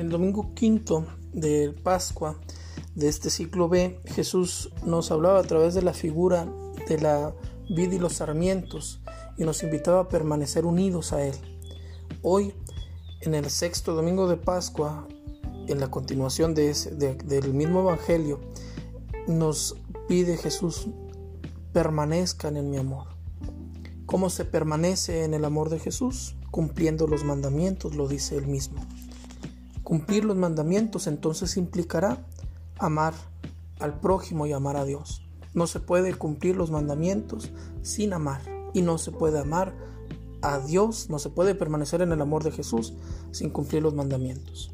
el domingo quinto de Pascua de este ciclo B, Jesús nos hablaba a través de la figura de la vid y los sarmientos y nos invitaba a permanecer unidos a Él. Hoy, en el sexto domingo de Pascua, en la continuación de del mismo Evangelio, nos pide Jesús, permanezcan en mi amor. ¿Cómo se permanece en el amor de Jesús? Cumpliendo los mandamientos, lo dice él mismo. Cumplir los mandamientos entonces implicará amar al prójimo y amar a Dios. No se puede cumplir los mandamientos sin amar y no se puede amar a Dios, no se puede permanecer en el amor de Jesús sin cumplir los mandamientos.